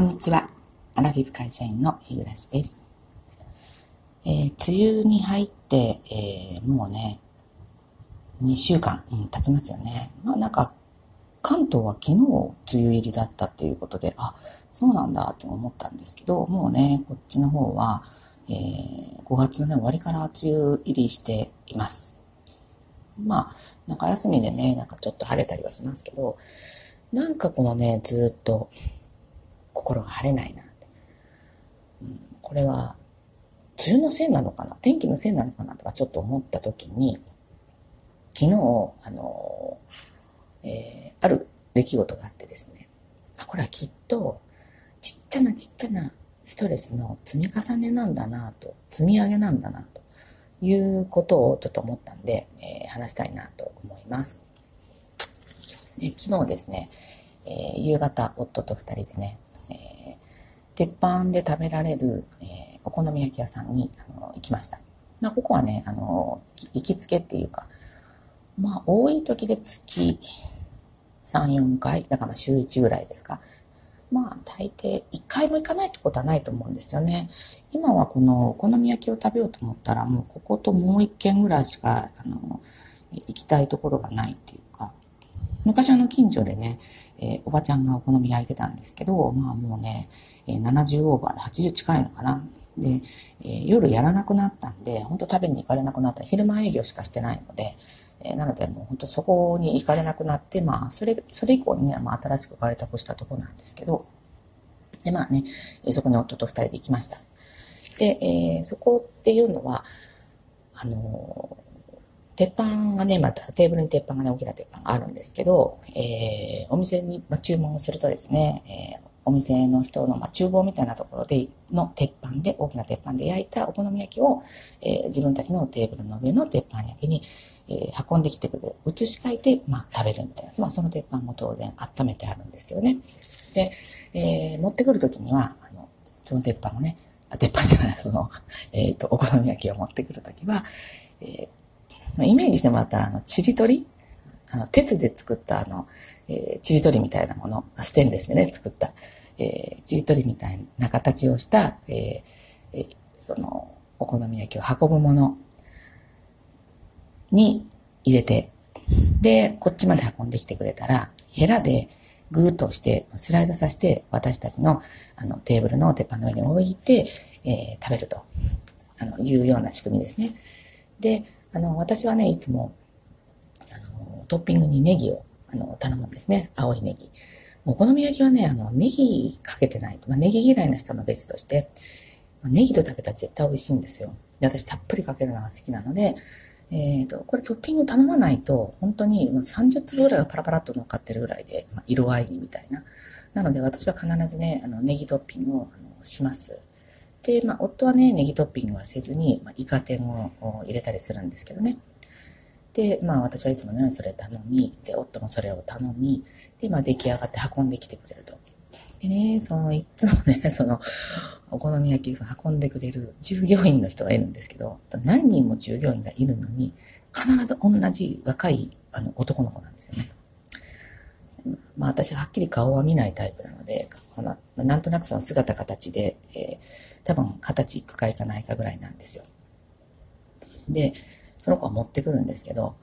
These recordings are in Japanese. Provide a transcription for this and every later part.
こんにちは。アラフィフ会社員の日暮です。えー、梅雨に入って、えー、もうね、2週間、うん、経ちますよね。まあなんか、関東は昨日梅雨入りだったっていうことで、あ、そうなんだって思ったんですけど、もうね、こっちの方は、えー、5月の、ね、終わりから梅雨入りしています。まあ、なんか休みでね、なんかちょっと晴れたりはしますけど、なんかこのね、ずっと心が晴れないなって。うん、これは、梅雨のせいなのかな？天気のせいなのかな？とかちょっと思った時に、昨日、あの、えー、ある出来事があってですね、あ、これはきっと、ちっちゃなちっちゃなストレスの積み重ねなんだなと、積み上げなんだなということをちょっと思ったんで、えー、話したいなと思います。で昨日ですね、えー、夕方夫と二人でね、鉄板で食べられる、えー、お好み焼き屋さんにあの行きました。まあ、ここはね、あの、行きつけっていうか、まあ、多い時で月3、4回、だから週1ぐらいですか。まあ、大抵1回も行かないってことはないと思うんですよね。今はこのお好み焼きを食べようと思ったら、もうここともう1軒ぐらいしか、あの、行きたいところがないっていうか、昔あの近所でね、えー、おばちゃんがお好み焼いてたんですけど、まあもうね、えー、70オーバーで80近いのかな。で、えー、夜やらなくなったんで、本当食べに行かれなくなった。昼間営業しかしてないので、えー、なのでもう本当そこに行かれなくなって、まあ、それ、それ以降にね、まあ新しく開拓したとこなんですけど、で、まあね、そこに夫と二人で行きました。で、えー、そこっていうのは、あの鉄板がね、またテーブルに鉄板がね、大きな鉄板があるんですけど、えー、お店に、まあ、注文をするとですね、えー、お店の人の、まあ、厨房みたいなところで、の鉄板で、大きな鉄板で焼いたお好み焼きを、えー、自分たちのテーブルの上の鉄板焼きに、えー、運んできてくれて、移し替えて、まあ、食べるみたいな。まあ、その鉄板も当然温めてあるんですけどね。で、えー、持ってくるときには、あの、その鉄板をね、鉄板じゃない、その、えっ、ー、と、お好み焼きを持ってくるときは、えー、イメージしてもらったら、あの、ちりとり？あの、鉄で作ったあの、えー、ちりとりみたいなもの、ステンレスでね、作った、えー、ちりとりみたいな形をした、えー、えー、その、お好み焼きを運ぶものに入れて、で、こっちまで運んできてくれたら、ヘラでグーッとして、スライドさせて、私たちの、あの、テーブルの鉄板の上に置いて、えー、食べると、あの、いうような仕組みですね。で、あの、私はね、いつも、あの、トッピングにネギを、あの、頼むんですね。青いネギ。お好み焼きはね、あの、ネギかけてないと、まあ、ネギ嫌いな人の別として、まあ、ネギと食べたら絶対美味しいんですよ。で、私たっぷりかけるのが好きなので、えっ、ー、と、これトッピング頼まないと、本当に30粒ぐらいがパラパラっと乗っかってるぐらいで、まあ、色合いみたいな。なので私は必ずね、あの、ネギトッピングをあのします。で、まあ、夫はね、ネギトッピングはせずに、まあ、イカ天を入れたりするんですけどね。で、まあ、私はいつものようにそれ頼み、で、夫もそれを頼み、で、まあ、出来上がって運んできてくれると。でね、その、いつもね、その、お好み焼きを運んでくれる従業員の人がいるんですけど、何人も従業員がいるのに、必ず同じ若いあの男の子なんですよね。まあ私ははっきり顔は見ないタイプなので、まあ、なんとなくその姿形で、多分二十歳行くか行かないかぐらいなんですよ。で、その子は持ってくるんですけど、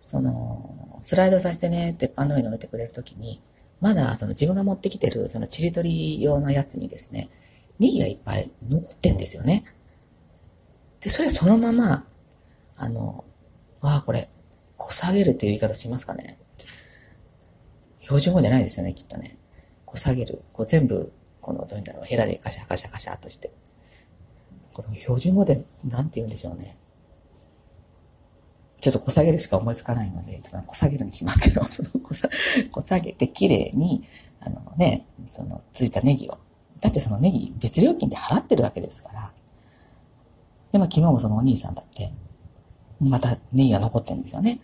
その、スライドさせてね、鉄板の上に置いてくれるときに、まだその自分が持ってきてるそのちりとり用のやつにですね、ネギがいっぱい残ってんですよね。で、それそのまま、あの、わあ、これ、こさげるっていう言い方しますかね。標準語じゃないですよね、きっとね。こう下げる。こう全部、この、どういうんだろう、ヘラでカシャカシャカシャとして。これ標準語で何て言うんでしょうね。ちょっとこさげるしか思いつかないので、ちょっとこさげるにしますけど、そのこさ、こさげて綺麗に、あのね、そのついたネギを。だってそのネギ別料金で払ってるわけですから。で、も昨日もそのお兄さんだって、またネギが残ってるんですよね。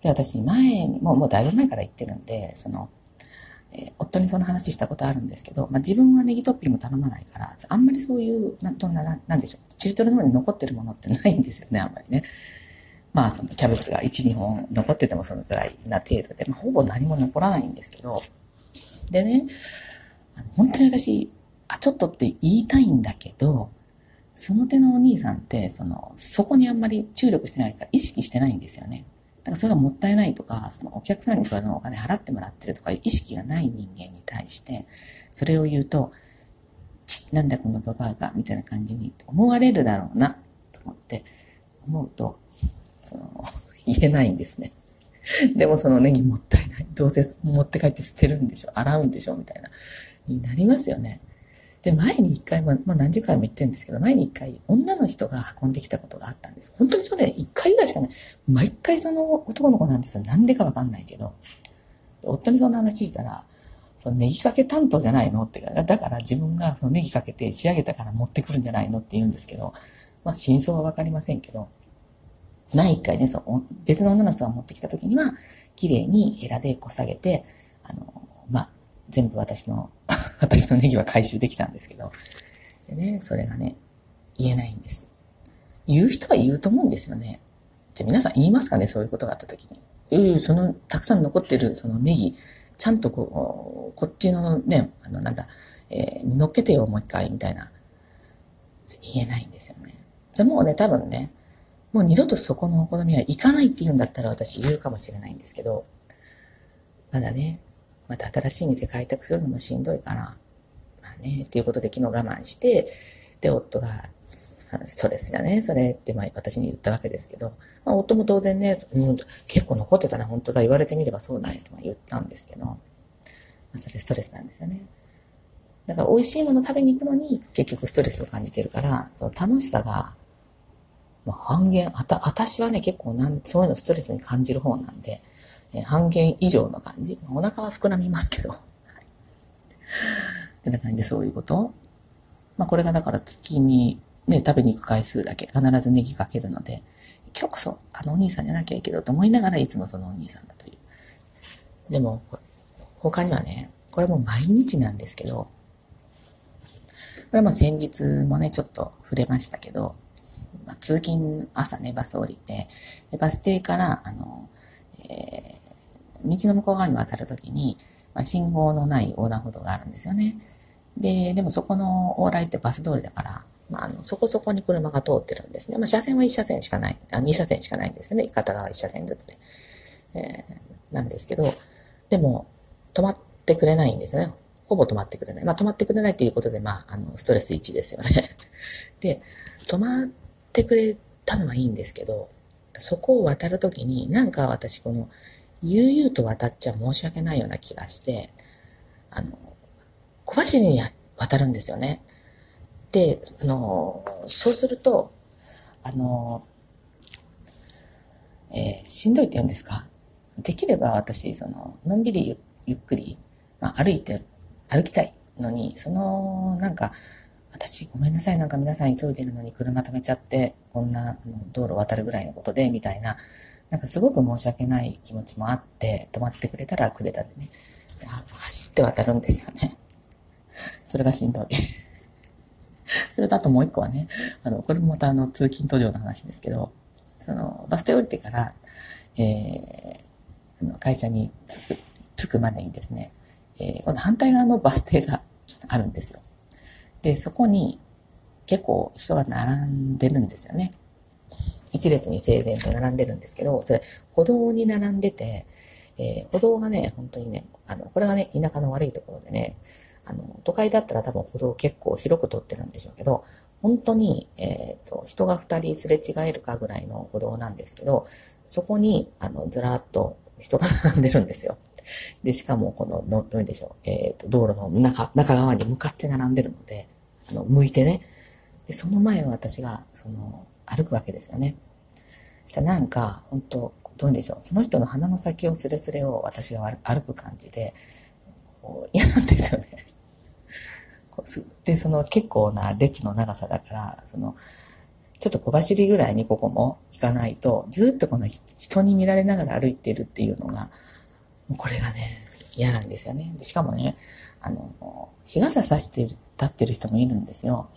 で、私前に、もうもうだいぶ前から言ってるんで、その、えー、夫にその話したことあるんですけど、まあ、自分はネギトッピング頼まないから、あんまりそういう、な、どんな、なんでしょう、チリトルの方に残ってるものってないんですよね、あんまりね。まあ、そのキャベツが1、2本残っててもそのくらいな程度で、まあ、ほぼ何も残らないんですけど、でね、あの本当に私、あ、ちょっとって言いたいんだけど、その手のお兄さんって、その、そこにあんまり注力してないから意識してないんですよね。だかそれがもったいないとか、そのお客さんにそれのお金払ってもらってるとかいう意識がない人間に対して、それを言うと、ち、なんだこのババアが、みたいな感じに思われるだろうな、と思って、思うと、その、言えないんですね。でもそのネギもったいない。どうせ持って帰って捨てるんでしょ洗うんでしょみたいな。になりますよね。で、前に一回、まあ、まあ、何十回も言ってるんですけど、前に一回女の人が運んできたことがあったんです。本当にそれ一回ぐらいしかない。毎回その男の子なんですよ。なんでかわかんないけど。夫にそんな話したら、そのネギかけ担当じゃないのって、だから自分がそのネギかけて仕上げたから持ってくるんじゃないのって言うんですけど、まあ真相はわかりませんけど、前一回ね、その別の女の人が持ってきた時には、綺麗にヘラでこさげて、あの、まあ、全部私の私のネギは回収できたんですけど、でね、それがね、言えないんです。言う人は言うと思うんですよね。じゃあ皆さん言いますかねそういうことがあった時に。ええその、たくさん残ってるそのネギ、ちゃんとこう、こっちのね、あの、なんだ、えー、乗っけてよ、もう一回、みたいな。言えないんですよね。じゃあもうね、多分ね、もう二度とそこのお好みは行かないって言うんだったら私言うかもしれないんですけど、まだね、また新しい店開拓するのもしんどいから、まあね、っていうことで昨日我慢して、で、夫が、ストレスだね、それって、まあ私に言ったわけですけど、まあ夫も当然ね、うん、結構残ってたな、本当だ、言われてみればそうだね、と言ったんですけど、まあそれストレスなんですよね。だから美味しいもの食べに行くのに結局ストレスを感じてるから、その楽しさが、まあ、半減、あた、私はね、結構なん、そういうのストレスに感じる方なんで、半減以上の感じ。お腹は膨らみますけど。はい。ってな感じでそういうことまあこれがだから月にね、食べに行く回数だけ必ずネギかけるので、今日こそあのお兄さんじゃなきゃいいけどと思いながらいつもそのお兄さんだという。でも、他にはね、これも毎日なんですけど、これはまあ先日もね、ちょっと触れましたけど、まあ、通勤朝ね、バス降りて、でバス停から、あの、え道の向こう側に渡るときに、まあ、信号のない横断歩道があるんですよね。で、でもそこの往来ってバス通りだから、まあ、あの、そこそこに車が通ってるんですね。まあ、車線は1車線しかない、あ2車線しかないんですよね。片側1車線ずつで。えー、なんですけど、でも、止まってくれないんですよね。ほぼ止まってくれない。まあ、止まってくれないっていうことで、まあ、あの、ストレス1ですよね。で、止まってくれたのはいいんですけど、そこを渡るときに、なんか私この、悠々と渡っちゃ申し訳ないような気がして、あの、小走りに渡るんですよね。で、あの、そうすると、あの、えー、しんどいって言うんですか？できれば私、その、のんびりゆゆっくり、まあ、歩いて、歩きたいのに、その、なんか、私ごめんなさい、なんか皆さん急いでるのに車止めちゃって、こんな道路渡るぐらいのことで、みたいな、なんかすごく申し訳ない気持ちもあって、止まってくれたらくれたでね、走って渡るんですよね。それがしんどい。それとあともう一個はね、あの、これもまたあの、通勤途上の話ですけど、その、バス停降りてから、えー、あの会社に着く、着くまでにですね、えー、この反対側のバス停があるんですよ。で、そこに結構人が並んでるんですよね。一列に整然と並んでるんですけど、それ、歩道に並んでて、えー、歩道がね、本当にね、あの、これがね、田舎の悪いところでね、あの、都会だったら多分歩道結構広く通ってるんでしょうけど、本当に、えっ、ー、と、人が二人すれ違えるかぐらいの歩道なんですけど、そこに、あの、ずらっと人が並んでるんですよ。で、しかも、この、の、どうでしょう、えっ、ー、と、道路の中、中側に向かって並んでるので、あの、向いてね。で、その前を私が、その、歩くわけですよね。そしたらなんか、本当どうでしょう。その人の鼻の先をスレスレを私が歩く感じで、嫌なんですよね。で、その結構な列の長さだから、その、ちょっと小走りぐらいにここも行かないと、ずっとこの人に見られながら歩いてるっていうのが、もうこれがね、嫌なんですよね。でしかもね、あの、日傘さして立ってる人もいるんですよ。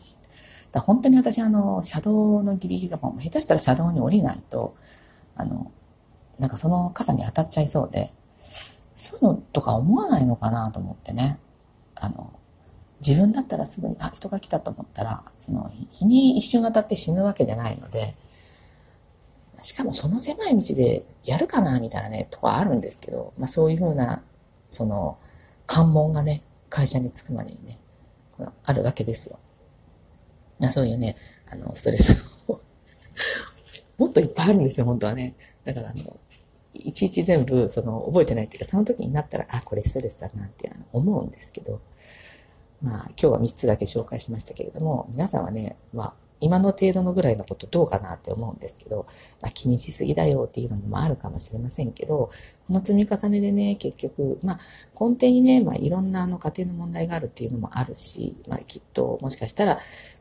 だ本当に私、あの、車道のギリギリが、下手したら車道に降りないと、あの、なんかその傘に当たっちゃいそうで、そういうのとか思わないのかなと思ってね。あの、自分だったらすぐに、あ、人が来たと思ったら、その、日に一瞬当たって死ぬわけじゃないので、しかもその狭い道でやるかな、みたいなね、とこあるんですけど、まあそういうふうな、その、関門がね、会社に着くまでにね、あるわけですよ。あそういうね、あの、ストレスを。もっといっぱいあるんですよ、本当はね。だから、あの、いちいち全部、その、覚えてないっていうか、その時になったら、あ、これストレスだなって思うんですけど、まあ、今日は3つだけ紹介しましたけれども、皆さんはね、まあ、今の程度のぐらいのことどうかなって思うんですけど、まあ、気にしすぎだよっていうのもあるかもしれませんけど、この積み重ねでね、結局、まあ、根底にね、まあ、いろんなあの家庭の問題があるっていうのもあるし、まあ、きっと、もしかしたら、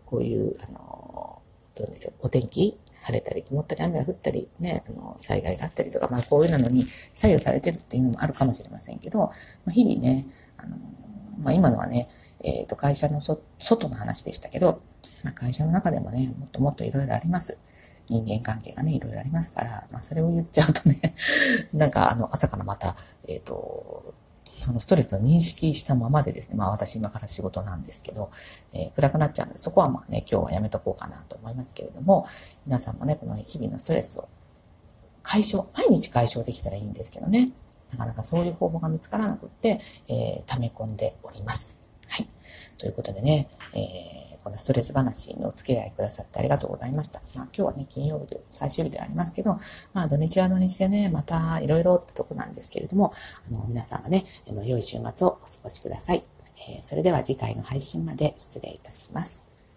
こういう、あの、どうでしょう、お天気晴れたり曇ったり雨が降ったりね、あの災害があったりとか、まあこういうのに左右されてるっていうのもあるかもしれませんけど、まあ、日々ね、あの、まあ今のはね、えっ、ー、と会社の外の話でしたけど、まあ、会社の中でもね、もっともっといろいろあります。人間関係がね、いろいろありますから、まあそれを言っちゃうとね、なんかあの朝からまた、えっ、ー、と、そのストレスを認識したままでですね、まあ私今から仕事なんですけど、えー、暗くなっちゃうので、そこはまあね、今日はやめとこうかなと思いますけれども、皆さんもね、この日々のストレスを解消、毎日解消できたらいいんですけどね、なかなかそういう方法が見つからなくって、えー、溜め込んでおります。はい。ということでね、えーこのストレス話にお付き合いくださってありがとうございました。まあ今日はね、金曜日で最終日ではありますけど、まあ土日は土日でね、またいろいろってとこなんですけれども、あの皆さんはね、あの良い週末をお過ごしください。えー、それでは次回の配信まで失礼いたします。